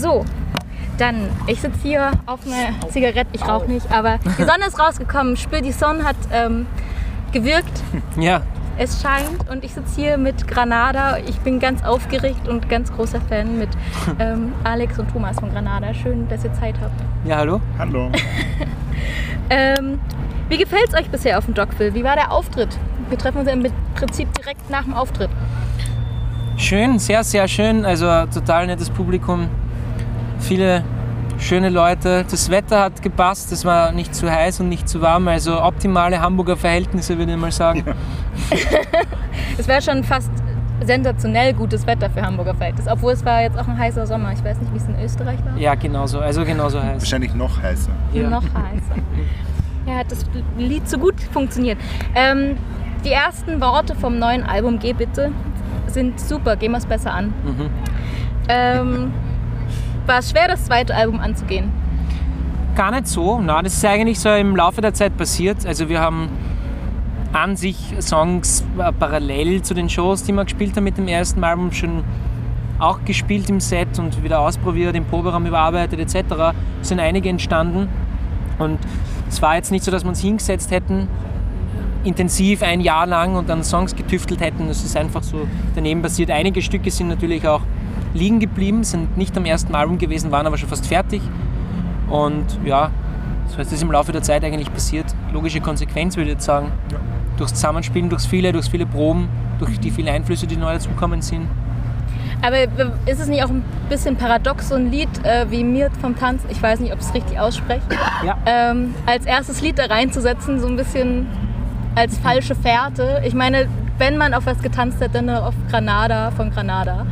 So, dann, ich sitze hier auf einer Zigarette, ich rauche nicht, aber die Sonne ist rausgekommen, spür die Sonne hat ähm, gewirkt, Ja, es scheint und ich sitze hier mit Granada. Ich bin ganz aufgeregt und ganz großer Fan mit ähm, Alex und Thomas von Granada. Schön, dass ihr Zeit habt. ja, hallo. Hallo. Ähm, wie gefällt es euch bisher auf dem Dockville? Wie war der Auftritt? Wir treffen uns im Prinzip direkt nach dem Auftritt. Schön, sehr, sehr schön. Also total nettes Publikum. Viele schöne Leute. Das Wetter hat gepasst. Es war nicht zu heiß und nicht zu warm. Also optimale Hamburger Verhältnisse, würde ich mal sagen. Es wäre schon fast sensationell gutes Wetter für Hamburger Verhältnis. Obwohl es war jetzt auch ein heißer Sommer. Ich weiß nicht, wie es in Österreich war. Ja, genauso. Also genauso heiß. Wahrscheinlich noch heißer. Ja. Noch heißer. Ja, hat das Lied so gut funktioniert. Ähm, die ersten Worte vom neuen Album Geh bitte sind super. Gehen wir es besser an. Mhm. Ähm, war es schwer, das zweite Album anzugehen? Gar nicht so. Na, das ist eigentlich so im Laufe der Zeit passiert. Also wir haben an sich Songs äh, parallel zu den Shows, die wir gespielt haben mit dem ersten Album, schon auch gespielt im Set und wieder ausprobiert, im Proberaum überarbeitet etc. Es sind einige entstanden. Und es war jetzt nicht so, dass wir uns hingesetzt hätten, intensiv ein Jahr lang und dann Songs getüftelt hätten. Es ist einfach so daneben passiert. Einige Stücke sind natürlich auch liegen geblieben, sind nicht am ersten Album gewesen, waren aber schon fast fertig. Und ja, so ist das im Laufe der Zeit eigentlich passiert. Logische Konsequenz würde ich jetzt sagen. Ja. Durchs Zusammenspielen, durchs viele, durchs viele Proben, durch die vielen Einflüsse, die neu dazugekommen sind. Aber ist es nicht auch ein bisschen paradox, so ein Lied äh, wie mir vom Tanz, ich weiß nicht, ob ich es richtig ausspreche, Ja. ähm, als erstes Lied da reinzusetzen, so ein bisschen als falsche Fährte. Ich meine, wenn man auf was getanzt hat, dann auf Granada von Granada.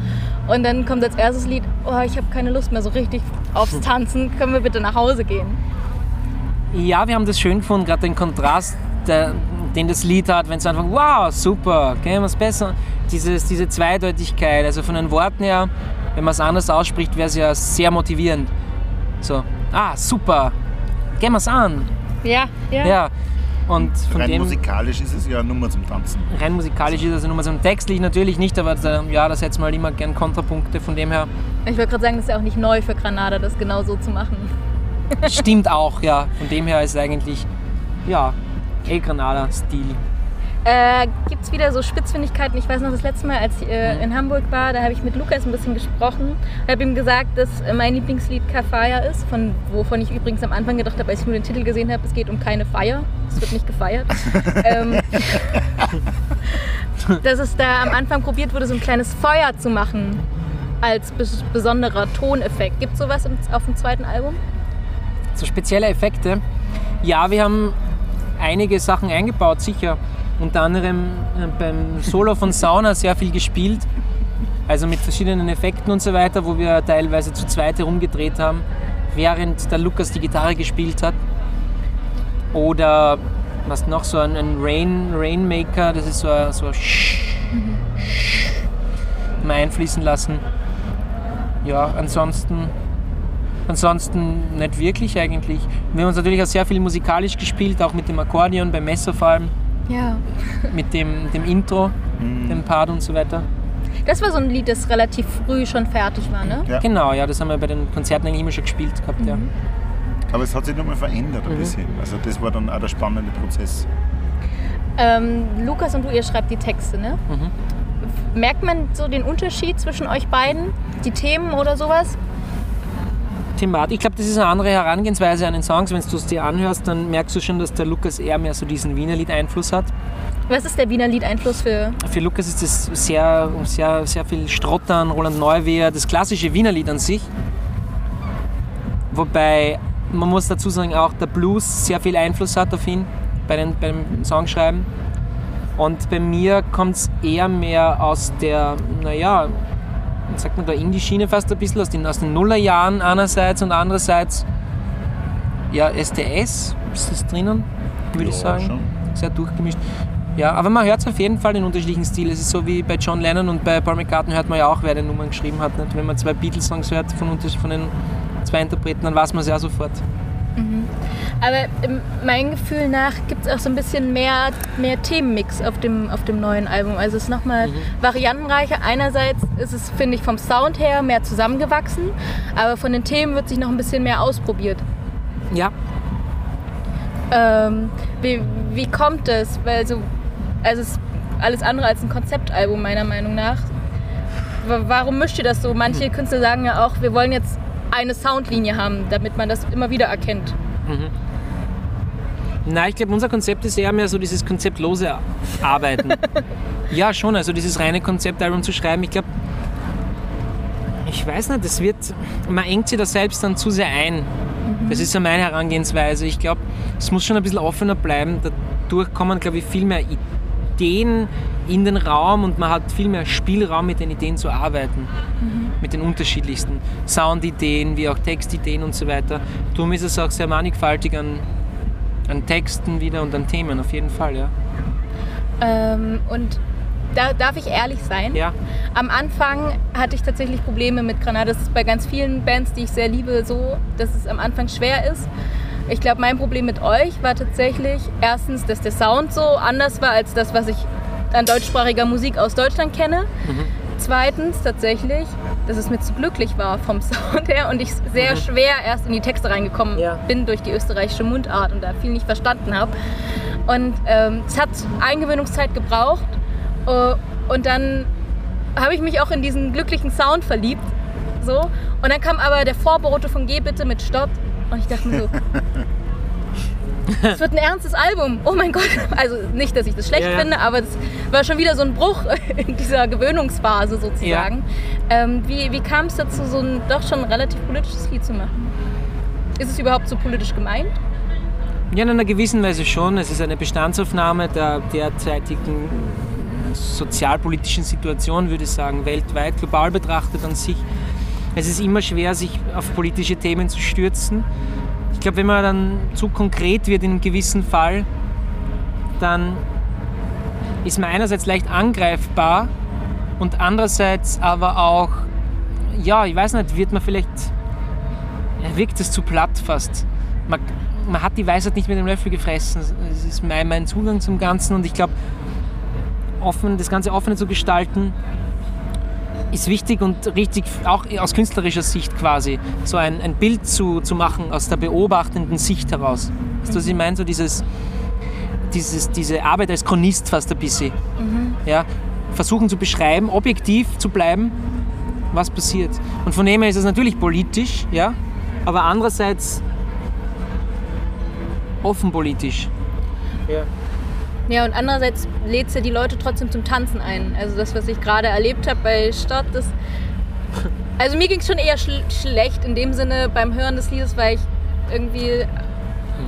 Und dann kommt als erstes Lied, oh, ich habe keine Lust mehr so richtig aufs Tanzen, können wir bitte nach Hause gehen? Ja, wir haben das schön gefunden, gerade den Kontrast, der, den das Lied hat, wenn es einfach, wow, super, gehen wir es besser. Dieses, diese Zweideutigkeit, also von den Worten her, wenn man es anders ausspricht, wäre es ja sehr motivierend. So, ah, super, gehen wir es an. Ja, ja. Ja. Und von Rein dem musikalisch ist es ja eine Nummer zum Tanzen. rein musikalisch ist also nur so textlich natürlich nicht, aber da, ja, da setzt man halt immer gern Kontrapunkte. Von dem her Ich wollte gerade sagen, das ist ja auch nicht neu für Granada, das genau so zu machen. stimmt auch, ja. Von dem her ist es eigentlich, ja, El Granada-Stil. Äh, Gibt es wieder so Spitzfindigkeiten? Ich weiß noch, das letzte Mal, als ich äh, in Hamburg war, da habe ich mit Lukas ein bisschen gesprochen. Ich habe ihm gesagt, dass äh, mein Lieblingslied Kafaya ist, von, wovon ich übrigens am Anfang gedacht habe, als ich nur den Titel gesehen habe, es geht um keine Feier. Es wird nicht gefeiert. ähm, dass es da am Anfang probiert wurde, so ein kleines Feuer zu machen als bes besonderer Toneffekt. Gibt es sowas im, auf dem zweiten Album? So spezielle Effekte. Ja, wir haben einige Sachen eingebaut, sicher. Unter anderem äh, beim Solo von Sauna sehr viel gespielt. Also mit verschiedenen Effekten und so weiter, wo wir teilweise zu zweit herumgedreht haben, während der Lukas die Gitarre gespielt hat. Oder was noch so ein, ein Rain, Rainmaker, das ist so ein, so ein Sch- Sch- mal einfließen lassen. Ja, ansonsten Ansonsten nicht wirklich eigentlich. Wir haben uns natürlich auch sehr viel musikalisch gespielt, auch mit dem Akkordeon, beim Messer vor allem, Ja. mit dem, dem Intro, dem Part und so weiter. Das war so ein Lied, das relativ früh schon fertig war, ne? Ja. Genau, ja, das haben wir bei den Konzerten eigentlich immer schon gespielt gehabt, ja. Aber es hat sich nochmal verändert ein bisschen. Also das war dann auch der spannende Prozess. Ähm, Lukas und du, ihr schreibt die Texte, ne? Merkt man so den Unterschied zwischen euch beiden? Die Themen oder sowas? Thematik. Ich glaube, das ist eine andere Herangehensweise an den Songs. Wenn du es dir anhörst, dann merkst du schon, dass der Lukas eher mehr so diesen Wienerlied-Einfluss hat. Was ist der Wiener Lied-Einfluss für. Für Lukas ist das sehr, sehr, sehr viel Strottern, Roland Neuwehr, das klassische Wienerlied an sich. Wobei, man muss dazu sagen, auch der Blues sehr viel Einfluss hat auf ihn bei den, beim Songschreiben. Und bei mir kommt es eher mehr aus der, naja, sagt man da Indie-Schiene fast ein bisschen, aus den, aus den Nullerjahren einerseits und andererseits, ja, SDS ist das drinnen, würde ich sagen. schon. Sehr durchgemischt. Ja, aber man hört auf jeden Fall den unterschiedlichen Stil. Es ist so wie bei John Lennon und bei Paul McCartney hört man ja auch, wer die Nummern geschrieben hat. Nicht? Wenn man zwei Beatles-Songs hört von, von den zwei Interpreten, dann weiß man es ja sofort. Aber ähm, mein Gefühl nach gibt es auch so ein bisschen mehr, mehr Themenmix auf dem, auf dem neuen Album. Also es ist nochmal Mhm. variantenreicher. Einerseits ist es, finde ich, vom Sound her mehr zusammengewachsen, aber von den Themen wird sich noch ein bisschen mehr ausprobiert. Ja, Ähm, wie, wie kommt es? Weil so, also es ist alles andere als ein Konzeptalbum meiner Meinung nach. Wa- Warum mischt ihr das so? Manche Künstler sagen ja auch, wir wollen jetzt eine Soundlinie haben, damit man das immer wieder erkennt. Nein, ich glaube, unser Konzept ist eher mehr so dieses konzeptlose Arbeiten. ja, schon, also dieses reine Konzeptalbum zu schreiben, ich glaube, ich weiß nicht, das wird, man engt sich da selbst dann zu sehr ein. Das ist so meine Herangehensweise. Ich glaube, es muss schon ein bisschen offener bleiben. Dadurch kommen, glaube ich, viel mehr Ideen in den Raum und man hat viel mehr Spielraum, mit den Ideen zu arbeiten. Mit den unterschiedlichsten Soundideen, wie auch Textideen und so weiter. Darum ist es auch sehr mannigfaltig an, an Texten wieder und an Themen, auf jeden Fall, ja. Ähm, und da darf ich ehrlich sein. Ja, Am Anfang hatte ich tatsächlich Probleme mit Granada. Das ist bei ganz vielen Bands, die ich sehr liebe, so, dass es am Anfang schwer ist. Ich glaube, mein Problem mit euch war tatsächlich erstens, dass der Sound so anders war als das, was ich an deutschsprachiger Musik aus Deutschland kenne. Zweitens tatsächlich, dass es mir zu glücklich war vom Sound her und ich sehr schwer erst in die Texte reingekommen Ja. bin durch die österreichische Mundart und da viel nicht verstanden habe. Und ähm, es hat Eingewöhnungszeit gebraucht äh, und dann habe ich mich auch in diesen glücklichen Sound verliebt. So. Und dann kam aber der Vorbote von Geh bitte mit Stopp und ich dachte mir so, es wird ein ernstes Album. Oh mein Gott. Also nicht, dass ich das schlecht Ja, ja. finde, aber es war schon wieder so ein Bruch in dieser Gewöhnungsphase sozusagen. Ähm, wie wie kam es dazu, so ein doch schon relativ politisches Lied zu machen? Ist es überhaupt so politisch gemeint? Ja, in einer gewissen Weise schon. Es ist eine Bestandsaufnahme der derzeitigen sozialpolitischen Situation, würde ich sagen, weltweit, global betrachtet an sich. Es ist immer schwer, sich auf politische Themen zu stürzen. Ich glaube, wenn man dann zu konkret wird in einem gewissen Fall, dann ist man einerseits leicht angreifbar und andererseits aber auch, ja, ich weiß nicht, wird man vielleicht, wirkt es zu platt fast. Man, man hat die Weisheit nicht mit dem Löffel gefressen. Das ist mein, mein Zugang zum Ganzen und ich glaube, offen, das Ganze offener zu gestalten, ist wichtig und richtig, auch aus künstlerischer Sicht quasi, so ein, ein Bild zu, zu machen aus der beobachtenden Sicht heraus. Weißt du, was ich meine? So dieses, dieses, diese Arbeit als Chronist fast ein bisschen. Ja? Versuchen zu beschreiben, objektiv zu bleiben, was passiert. Und von dem her ist es natürlich politisch, ja? aber andererseits offen politisch. Ja. Ja, und andererseits lädt es ja die Leute trotzdem zum Tanzen ein. Also das, was ich gerade erlebt habe bei Stadt, das... Also mir ging es schon eher schl schlecht in dem Sinne beim Hören des Liedes, weil ich irgendwie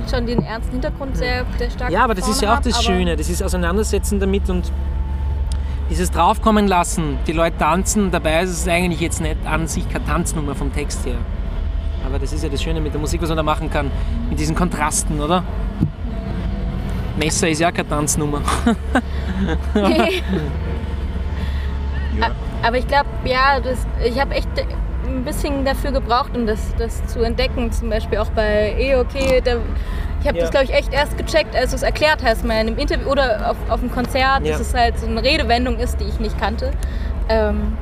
schon den ernsten Hintergrund sehr, sehr stark Ja, aber das ist ja auch hab, das Schöne, das ist Auseinandersetzen damit und dieses Draufkommen lassen, die Leute tanzen, dabei ist es eigentlich jetzt nicht an sich keine Tanznummer vom Text her. Aber das ist ja das Schöne mit der Musik, was man da machen kann, mit diesen Kontrasten, oder? Messer ist ja keine Tanznummer. Ja. Aber ich glaube, ja, das, ich habe echt ein bisschen dafür gebraucht, um das, das zu entdecken. Zum Beispiel auch bei okay. Da, ich habe Ja. das, glaube ich, echt erst gecheckt, als du es erklärt hast, mal in einem Interview oder auf, auf einem Konzert, Ja. dass es halt so eine Redewendung ist, die ich nicht kannte. Ähm,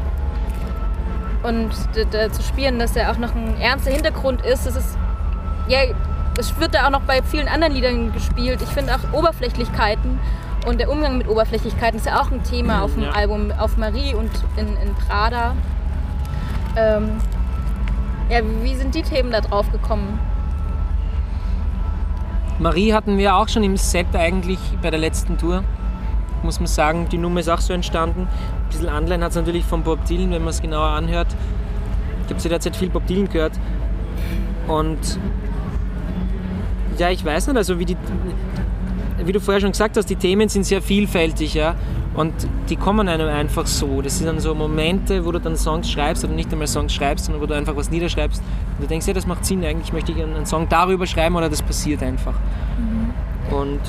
und da, da zu spielen, dass da auch noch ein ernster Hintergrund ist, das ist, ja, das wird da auch noch bei vielen anderen Liedern gespielt. Ich finde auch Oberflächlichkeiten und der Umgang mit Oberflächlichkeiten ist ja auch ein Thema auf dem Ja. Album, auf Marie und in, in Prada. Ähm, ja, wie sind die Themen da drauf gekommen? Marie hatten wir auch schon im Set eigentlich bei der letzten Tour. Muss man sagen, die Nummer ist auch so entstanden. Ein bisschen Anleihen hat es natürlich von Bob Dylan, wenn man es genauer anhört. Ich habe zu der Zeit viel Bob Dylan gehört. Und ja, ich weiß nicht, also wie die, wie du vorher schon gesagt hast, die Themen sind sehr vielfältig, ja. Und die kommen einem einfach so. Das sind dann so Momente, wo du dann Songs schreibst oder nicht einmal Songs schreibst, sondern wo du einfach was niederschreibst und du denkst, ja, das macht Sinn, eigentlich möchte ich einen Song darüber schreiben oder das passiert einfach. Und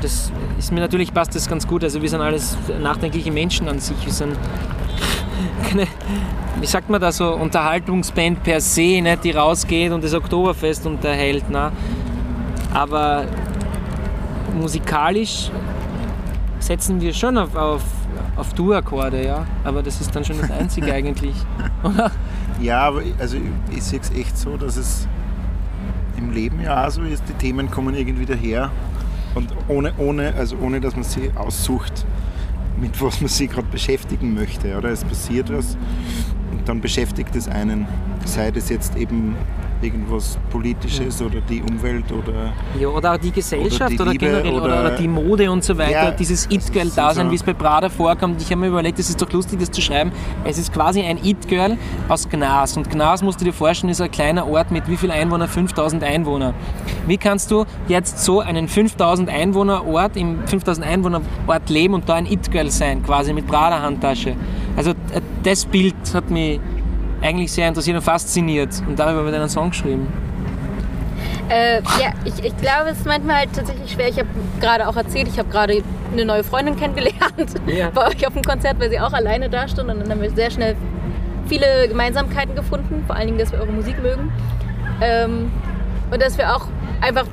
das ist mir natürlich passt das ganz gut. Also wir sind alles nachdenkliche Menschen an sich. Wir sind keine, wie sagt man da so, Unterhaltungsband per se, nicht, die rausgeht und das Oktoberfest unterhält. Na. Aber musikalisch setzen wir schon auf, auf, auf Dur-Akkorde, ja. Aber das ist dann schon das Einzige eigentlich, oder? Ja, aber ich- also ich, ich sehe es echt so, dass es im Leben ja auch so ist, die Themen kommen irgendwie daher und ohne, ohne, also ohne dass man sie aussucht, mit was man sich gerade beschäftigen möchte. Oder es passiert was und dann beschäftigt es einen, sei das jetzt eben irgendwas Politisches oder die Umwelt oder Ja, oder auch die Gesellschaft die oder, Liebe generell oder, oder- oder die Mode und so weiter. Ja, Dieses das It-Girl-Dasein, so- wie es bei Prada vorkommt. Ich habe mir überlegt, es ist doch lustig, das zu schreiben. Es ist quasi ein It-Girl aus Gnas. Und Gnas, musst du dir vorstellen, ist ein kleiner Ort mit wie viel Einwohner? 5000 Einwohner. Wie kannst du jetzt so einen 5000 Einwohner Ort, im 5000 Einwohner Ort leben und da ein It-Girl sein, quasi mit Prada-Handtasche? Also äh, das Bild hat mich eigentlich sehr interessiert und fasziniert. Und darüber habe ich einen Song geschrieben. Äh, ja, ich, ich glaube, es ist manchmal halt tatsächlich schwer. Ich habe gerade auch erzählt, ich habe gerade eine neue Freundin kennengelernt Ja. bei euch auf dem Konzert, weil sie auch alleine da stand. Und dann haben wir sehr schnell viele Gemeinsamkeiten gefunden. Vor allen Dingen, dass wir eure Musik mögen. Ähm, und dass wir auch einfach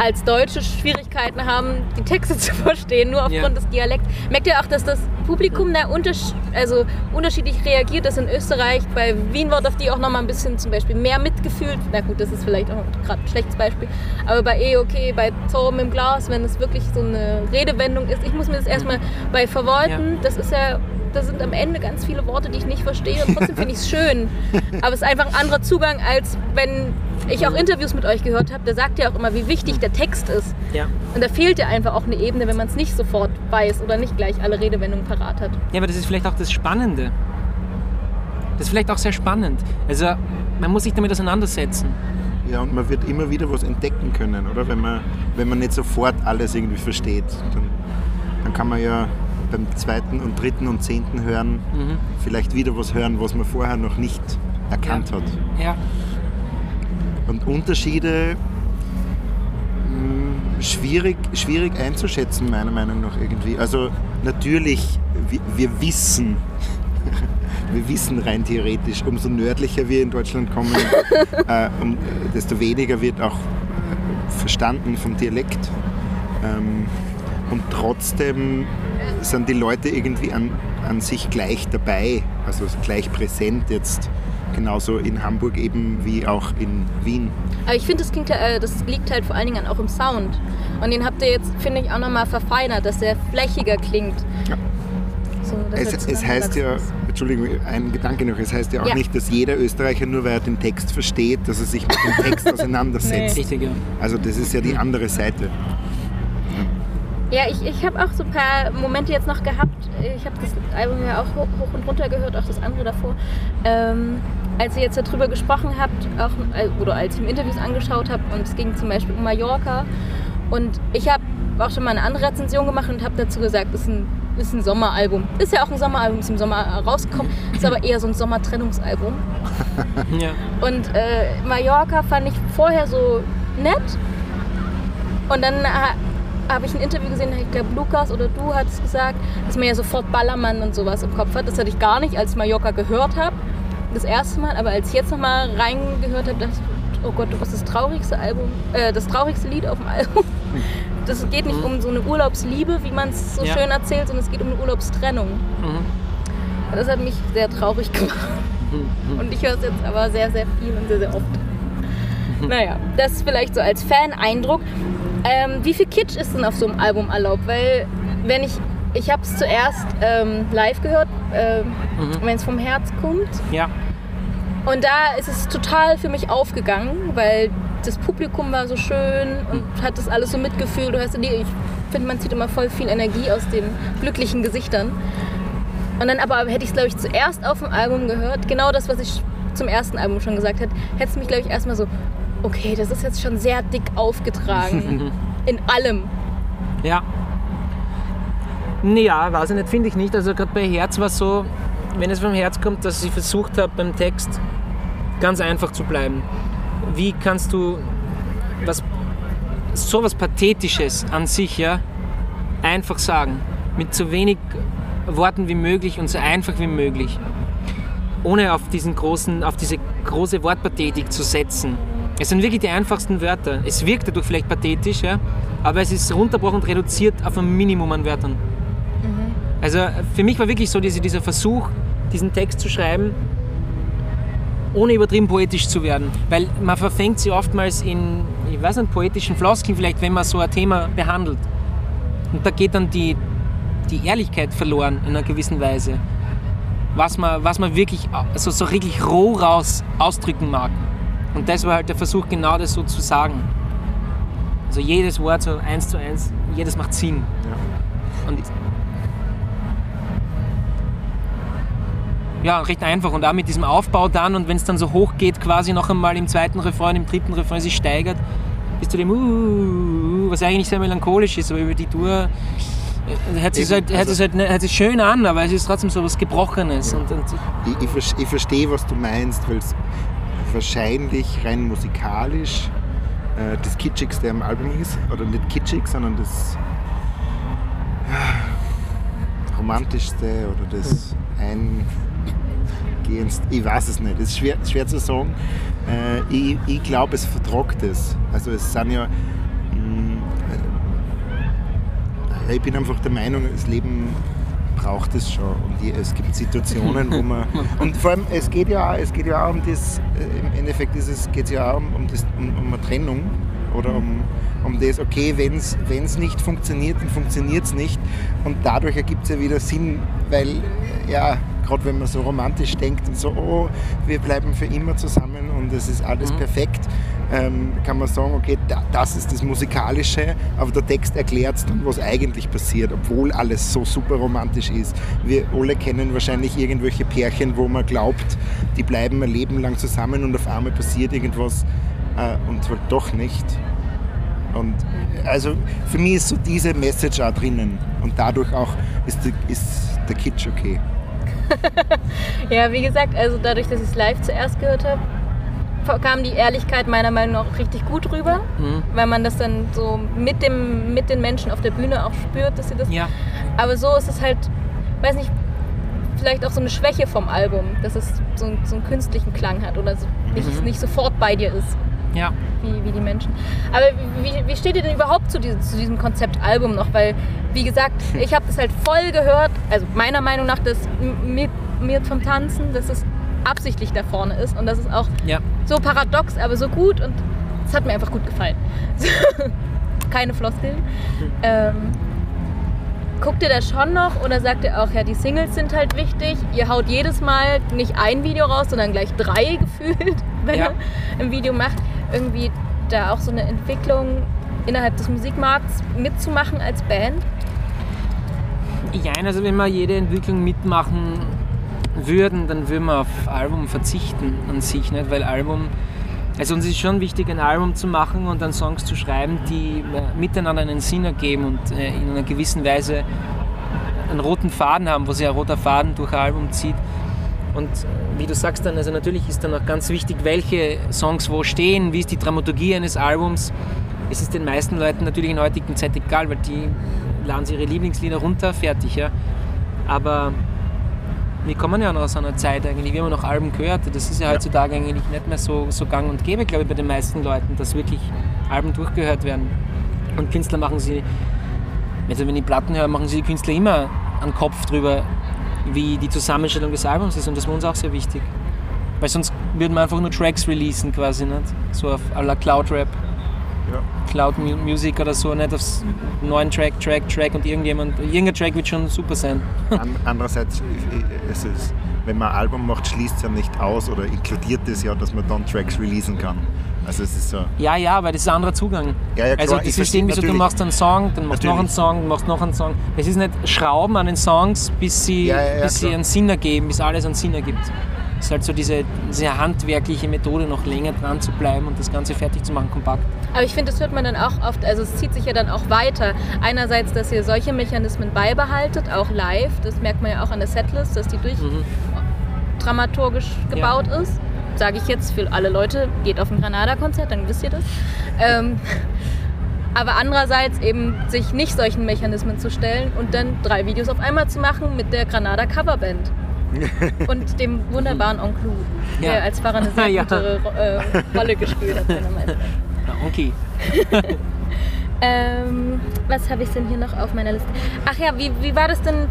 als Deutsche Schwierigkeiten haben, die Texte zu verstehen, nur aufgrund Ja. des Dialekts. Merkt ihr auch, dass das Publikum da untersch also unterschiedlich reagiert, dass in Österreich? Bei Wienwort auf die auch nochmal ein bisschen zum Beispiel mehr mitgefühlt, na gut, das ist vielleicht auch gerade ein schlechtes Beispiel, aber bei okay, bei Torben im Glas, wenn es wirklich so eine Redewendung ist, ich muss mir das erstmal bei Verworten, das ist ja da sind am Ende ganz viele Worte, die ich nicht verstehe und trotzdem finde ich es schön. Aber es ist einfach ein anderer Zugang, als wenn ich auch Interviews mit euch gehört habe. Da sagt ihr auch immer, wie wichtig der Text ist. Ja. Und da fehlt ja einfach auch eine Ebene, wenn man es nicht sofort weiß oder nicht gleich alle Redewendungen parat hat. Ja, aber das ist vielleicht auch das Spannende. Das ist vielleicht auch sehr spannend. Also man muss sich damit auseinandersetzen. Ja, und man wird immer wieder was entdecken können, oder? Wenn man, wenn man nicht sofort alles irgendwie versteht, dann, dann kann man ja beim zweiten und dritten und zehnten Hören Mhm. vielleicht wieder was hören, was man vorher noch nicht erkannt Ja. hat. Ja. Und Unterschiede mh, schwierig, schwierig einzuschätzen, meiner Meinung nach irgendwie. Also natürlich, wir, wir wissen, wir wissen rein theoretisch, umso nördlicher wir in Deutschland kommen, äh, um, desto weniger wird auch äh, verstanden vom Dialekt. Ähm, und trotzdem sind die Leute irgendwie an, an sich gleich dabei, also gleich präsent jetzt. Genauso in Hamburg eben wie auch in Wien. Aber ich finde, das, klingt, äh, das liegt halt vor allen Dingen auch im Sound. Und den habt ihr jetzt, finde ich, auch nochmal verfeinert, dass der flächiger klingt. Ja. So, Es, es heißt ja. Entschuldigung, ein Gedanke noch, es heißt ja auch Ja. nicht, dass jeder Österreicher nur weil er den Text versteht, dass er sich mit dem Text auseinandersetzt. Richtig, ja. Also das ist ja die andere Seite. Ja, ich, ich habe auch so ein paar Momente jetzt noch gehabt. Ich habe das Album ja auch hoch, hoch und runter gehört, auch das andere davor. Ähm, als ihr jetzt darüber gesprochen habt, auch, äh, oder als ich mir Interviews angeschaut habe, und es ging zum Beispiel um Mallorca. Und ich habe auch schon mal eine andere Rezension gemacht und habe dazu gesagt, es ist ein, ist ein Sommeralbum. Ist ja auch ein Sommeralbum, ist im Sommer rausgekommen, ist aber eher so ein Sommertrennungsalbum. ja. Und äh, Mallorca fand ich vorher so nett. Und dann ha, habe ich ein Interview gesehen, ich glaube Lukas oder du hattest gesagt, dass man ja sofort Ballermann und sowas im Kopf hat. Das hatte ich gar nicht, als ich Mallorca gehört habe. Das erste Mal, aber als ich jetzt nochmal reingehört habe, dachte ich, oh Gott, du bist das traurigste Album, äh, das traurigste Lied auf dem Album. Das geht nicht um so eine Urlaubsliebe, wie man es so Ja. schön erzählt, sondern es geht um eine Urlaubstrennung. Mhm. Das hat mich sehr traurig gemacht. Und ich höre es jetzt aber sehr, sehr viel und sehr, sehr oft. Naja, das vielleicht so als Fan-Eindruck. Ähm, wie viel Kitsch ist denn auf so einem Album erlaubt? Weil, wenn ich, ich habe es zuerst ähm, live gehört, ähm, wenn es vom Herz kommt. ja. Und da ist es total für mich aufgegangen, weil das Publikum war so schön und hat das alles so mitgefühlt. Du hast, ich finde, man zieht immer voll viel Energie aus den glücklichen Gesichtern. Und dann aber hätte ich es, glaube ich, zuerst auf dem Album gehört, genau das, was ich zum ersten Album schon gesagt hätte, hätte es mich, glaube ich, erstmal so, okay, das ist jetzt schon sehr dick aufgetragen. In allem. Ja. Ja, weiß ich nicht, finde ich nicht. Also gerade bei Herz war es so, wenn es vom Herz kommt, dass ich versucht habe beim Text ganz einfach zu bleiben. Wie kannst du was sowas Pathetisches an sich ja einfach sagen? Mit so wenig Worten wie möglich und so einfach wie möglich. Ohne auf diesen großen, auf diese große Wortpathetik zu setzen. Es sind wirklich die einfachsten Wörter. Es wirkt dadurch vielleicht pathetisch, ja, aber es ist runterbrochen und reduziert auf ein Minimum an Wörtern. Also für mich war wirklich so diese, dieser Versuch, diesen Text zu schreiben, ohne übertrieben poetisch zu werden. Weil man verfängt sie oftmals in, ich weiß nicht, poetischen Floskeln vielleicht, wenn man so ein Thema behandelt. Und da geht dann die, die Ehrlichkeit verloren in einer gewissen Weise. Was man, was man wirklich also so richtig roh raus ausdrücken mag. Und das war halt der Versuch, genau das so zu sagen. Also jedes Wort so eins zu eins, jedes macht Sinn. Und ja, recht einfach und auch mit diesem Aufbau dann und wenn es dann so hoch geht, quasi noch einmal im zweiten Refrain, im dritten Refrain sich steigert, bis zu dem uh, was eigentlich sehr melancholisch ist, aber über die Tour äh, hört sich, halt, sich halt, hört sich schön an, aber es ist trotzdem so was Gebrochenes. Und, und Ich, ich, ich verstehe, was du meinst, weil es wahrscheinlich rein musikalisch äh, das Kitschigste am Album ist. Oder nicht kitschig, sondern das ja, romantischste oder das eingehendste. Ich weiß es nicht, es ist schwer, schwer zu sagen. Äh, ich ich glaube, es vertragt es. Also es sind ja. mh, äh, ich bin einfach der Meinung, das Leben braucht es schon. Und die, es gibt Situationen, wo man. Und vor allem, es geht ja auch, es geht ja auch um das, äh, im Endeffekt geht es ja auch um, um, das, um, um eine Trennung oder um, um das, okay, wenn es nicht funktioniert, dann funktioniert es nicht. Und dadurch ergibt es ja wieder Sinn, weil, äh, ja, gerade wenn man so romantisch denkt und so, oh, wir bleiben für immer zusammen und es ist alles perfekt, ähm, kann man sagen, okay, da, das ist das Musikalische, aber der Text erklärt es dann, was eigentlich passiert, obwohl alles so super romantisch ist. Wir alle kennen wahrscheinlich irgendwelche Pärchen, wo man glaubt, die bleiben ein Leben lang zusammen und auf einmal passiert irgendwas äh, und halt doch nicht. Und also für mich ist so diese Message auch drinnen und dadurch auch ist, ist der Kitsch okay. Ja, wie gesagt, also dadurch, dass ich es live zuerst gehört habe, kam die Ehrlichkeit meiner Meinung nach richtig gut rüber, Mhm. weil man das dann so mit, dem, mit den Menschen auf der Bühne auch spürt, dass sie das. ja, Aber so ist es halt, weiß nicht, vielleicht auch so eine Schwäche vom Album, dass es so, einen- so einen künstlichen Klang hat oder so nicht, nicht sofort bei dir ist, ja. wie, wie die Menschen. Aber wie, wie steht ihr denn überhaupt zu diesem, zu diesem Konzept Album noch? Weil, wie gesagt, ich habe das halt voll gehört, also meiner Meinung nach, das mir, mir vom Tanzen, dass es absichtlich da vorne ist und das ist auch ja. so paradox, aber so gut und es hat mir einfach gut gefallen. Keine Floskeln. Ähm, guckt ihr das schon noch oder sagt ihr auch, ja, die Singles sind halt wichtig? Ihr haut jedes Mal nicht ein Video raus, sondern gleich drei gefühlt, wenn Ja. ihr ein Video macht. Irgendwie da auch so eine Entwicklung innerhalb des Musikmarkts mitzumachen als Band? Ja, also wenn wir jede Entwicklung mitmachen würden, dann würden wir auf Album verzichten an sich, nicht? weil Album, also uns ist schon wichtig, ein Album zu machen und dann Songs zu schreiben, die miteinander einen Sinn ergeben und äh, in einer gewissen Weise einen roten Faden haben, wo sich ein roter Faden durch ein Album zieht. Und äh, wie du sagst dann, also natürlich ist dann auch ganz wichtig, welche Songs wo stehen, wie ist die Dramaturgie eines Albums. Es ist den meisten Leuten natürlich in der heutigen Zeit egal, weil die laden sie ihre Lieblingslieder runter, fertig, ja. Aber wir kommen ja noch aus einer Zeit eigentlich, wir haben noch Alben gehört, das ist ja heutzutage eigentlich nicht mehr so, so gang und gäbe, glaube ich, bei den meisten Leuten, dass wirklich Alben durchgehört werden. Und Künstler machen sie, also wenn ich Platten höre, machen sie die Künstler immer einen Kopf drüber, wie die Zusammenstellung des Albums ist und das war uns auch sehr wichtig. Weil sonst würden wir einfach nur Tracks releasen quasi, nicht? So auf à la Cloud Rap. Ja. Cloud Mu- Music oder so, nicht aufs neuen Track, Track, Track und irgendjemand, irgendein Track wird schon super sein. An, andererseits, es ist, wenn man ein Album macht, schließt es ja nicht aus oder inkludiert es ja, dass man dann Tracks releasen kann. Also es ist so. Ja, ja, weil das ist ein anderer Zugang. Ja, ja, klar, also das ist verstehe- irgendwie so, du machst einen Song, dann machst du noch einen. Song, machst noch einen Song. Es ist nicht Schrauben an den Songs, bis sie, Ja, bis sie einen Sinn ergeben, bis alles einen Sinn ergibt. Es ist halt so diese, diese handwerkliche Methode, noch länger dran zu bleiben und das Ganze fertig zu machen, kompakt. Aber ich finde, das hört man dann auch oft, also es zieht sich ja dann auch weiter. Einerseits, dass ihr solche Mechanismen beibehaltet, auch live. Das merkt man ja auch an der Setlist, dass die durch Mhm. dramaturgisch gebaut ist. Sage ich jetzt für alle Leute, geht auf ein Granada-Konzert, dann wisst ihr das. Ähm, aber andererseits eben sich nicht solchen Mechanismen zu stellen und dann drei Videos auf einmal zu machen mit der Granada Coverband. und dem wunderbaren Onkel, Lou, der Ja. als Pfarrer eine sehr Ja. gute äh, Rolle gespielt hat. meiner Meinung nach. Ja, okay. Ähm, was habe ich denn hier noch auf meiner Liste? Ach ja, wie, wie war das denn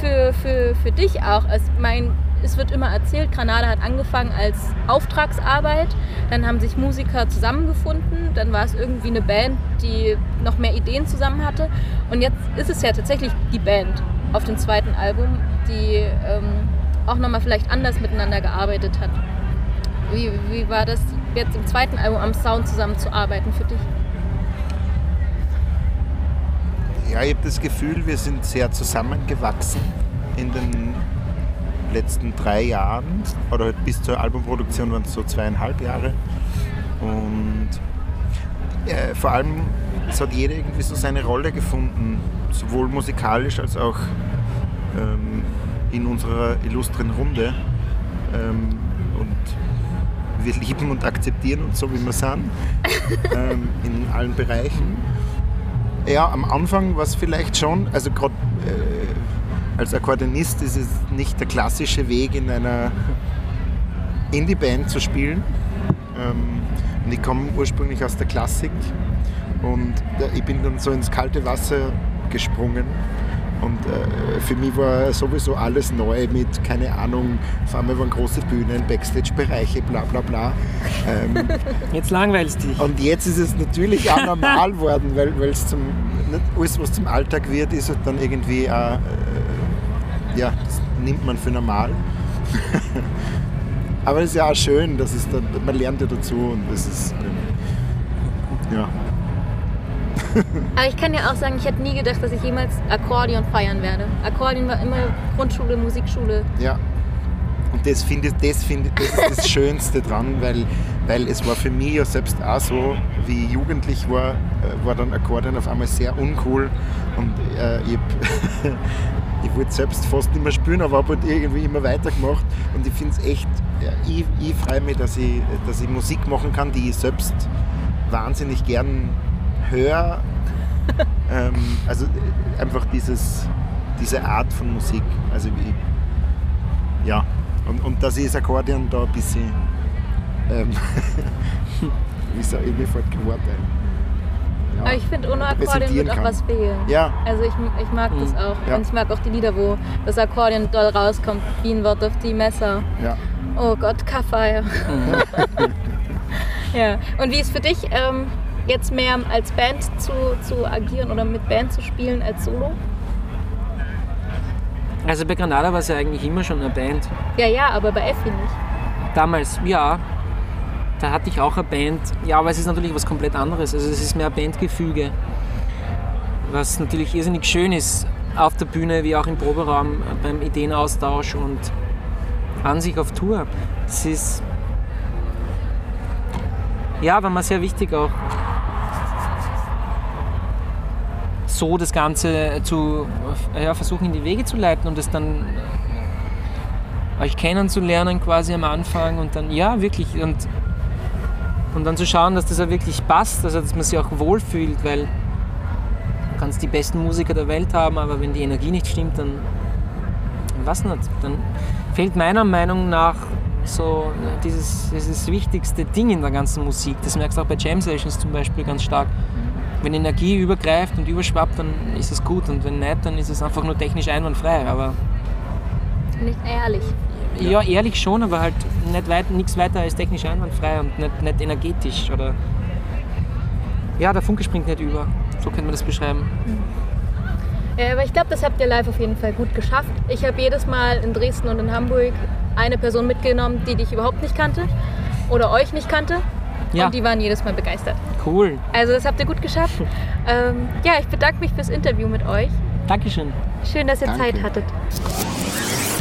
für, für, für dich auch? Es, mein, es wird immer erzählt, Granada hat angefangen als Auftragsarbeit, dann haben sich Musiker zusammengefunden, dann war es irgendwie eine Band, die noch mehr Ideen zusammen hatte und jetzt ist es ja tatsächlich die Band auf dem zweiten Album, die ähm, auch nochmal vielleicht anders miteinander gearbeitet hat. Wie, wie war das jetzt im zweiten Album am Sound zusammenzuarbeiten für dich? Ja, ich habe das Gefühl, wir sind sehr zusammengewachsen in den letzten drei Jahren. Oder halt bis zur Albumproduktion waren es so zweieinhalb Jahre. Und äh, vor allem, es hat jeder irgendwie so seine Rolle gefunden, sowohl musikalisch als auch ähm, in unserer illustren Runde. Ähm, und wir lieben und akzeptieren uns so, wie wir sind, ähm, in allen Bereichen. Ja, am Anfang war es vielleicht schon, also gerade äh, als Akkordeonist ist es nicht der klassische Weg, in einer Indie-Band zu spielen. Ähm, und ich komme ursprünglich aus der Klassik und äh, ich bin dann so ins kalte Wasser gesprungen. Und äh, für mich war sowieso alles neu mit, keine Ahnung, auf einmal waren große Bühnen, Backstage-Bereiche, bla bla bla. Ähm, Jetzt langweilst dich. und jetzt ist es natürlich auch normal worden, weil es zum alles, was zum Alltag wird, ist halt dann irgendwie auch, äh, ja, das nimmt man für normal. Aber es ist ja auch schön, dass es dann, man lernt ja dazu und das ist ja. Aber ich kann ja auch sagen, ich hätte nie gedacht, dass ich jemals Akkordeon feiern werde. Akkordeon war immer Grundschule, Musikschule. Ja. Und das finde ich, das finde das ist das Schönste dran, weil, weil es war für mich ja selbst auch so, wie ich jugendlich war, äh, war dann Akkordeon auf einmal sehr uncool und äh, ich, ich wollte selbst fast nicht mehr spielen, aber habe halt irgendwie immer weitergemacht und ich finde es echt, ja, ich, ich freue mich, dass ich, dass ich Musik machen kann, die ich selbst wahnsinnig gern höre. ähm, also einfach dieses, diese Art von Musik. Also ich, ja, und, und dass ich das Akkordeon da ein bisschen, ähm, ich, mir fällt kein Wort ein. Ja, Aber ich finde, ohne Akkordeon wird auch kann. was fehlen. Ja, Also ich, ich mag das auch. Ja. Und ich mag auch die Lieder, wo das Akkordeon doll rauskommt. Wie ein Wort auf die Messer. ja. Oh Gott, Kaffee. ja. Und wie ist für dich, ähm, jetzt mehr als Band zu, zu agieren oder mit Band zu spielen als Solo? Also bei Granada war es ja eigentlich immer schon eine Band. Ja, ja, aber bei Effi nicht. Damals, ja, da hatte ich auch eine Band. Ja, aber es ist natürlich was komplett anderes. Also es ist mehr Bandgefüge. Was natürlich irrsinnig schön ist auf der Bühne wie auch im Proberaum beim Ideenaustausch und an sich auf Tour. Es ist ja, war mir sehr wichtig auch so das Ganze zu ja, versuchen in die Wege zu leiten und es dann euch kennenzulernen quasi am Anfang und dann, ja, wirklich, und, und dann zu schauen, dass das auch wirklich passt, also dass man sich auch wohlfühlt, weil du kannst die besten Musiker der Welt haben, aber wenn die Energie nicht stimmt, dann, was nicht, dann fehlt meiner Meinung nach so dieses, dieses wichtigste Ding in der ganzen Musik. Das merkst du auch bei Jam Sessions zum Beispiel ganz stark. Wenn Energie übergreift und überschwappt, dann ist es gut und wenn nicht, dann ist es einfach nur technisch einwandfrei. Aber Nicht ehrlich. ja, ehrlich schon, aber halt nicht weit, nichts weiter als technisch einwandfrei und nicht, nicht energetisch. Oder ja, der Funke springt nicht über. So könnte man das beschreiben. Ja, aber ich glaube, das habt ihr live auf jeden Fall gut geschafft. Ich habe jedes Mal in Dresden und in Hamburg eine Person mitgenommen, die dich überhaupt nicht kannte oder euch nicht kannte. Ja. Und die waren jedes Mal begeistert. Cool. Also das habt ihr gut geschafft. ähm, ja, ich bedanke mich fürs Interview mit euch. Dankeschön. Schön, dass ihr Danke. Zeit hattet.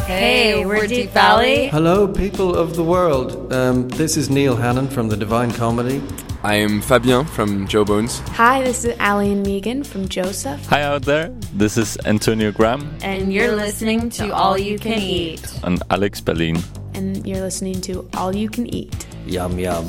Hey, we're Deep Valley. Hello, people of the world. Um, this is Neil Hannon from the Divine Comedy. I'm Fabien from Joe Bones. Hi, this is Allie and Megan from Joseph, Hi out there, this is Antonio Graham and you're listening to All You Can Eat. and Alex Berlin. And you're listening to All You Can Eat. Yum, yum.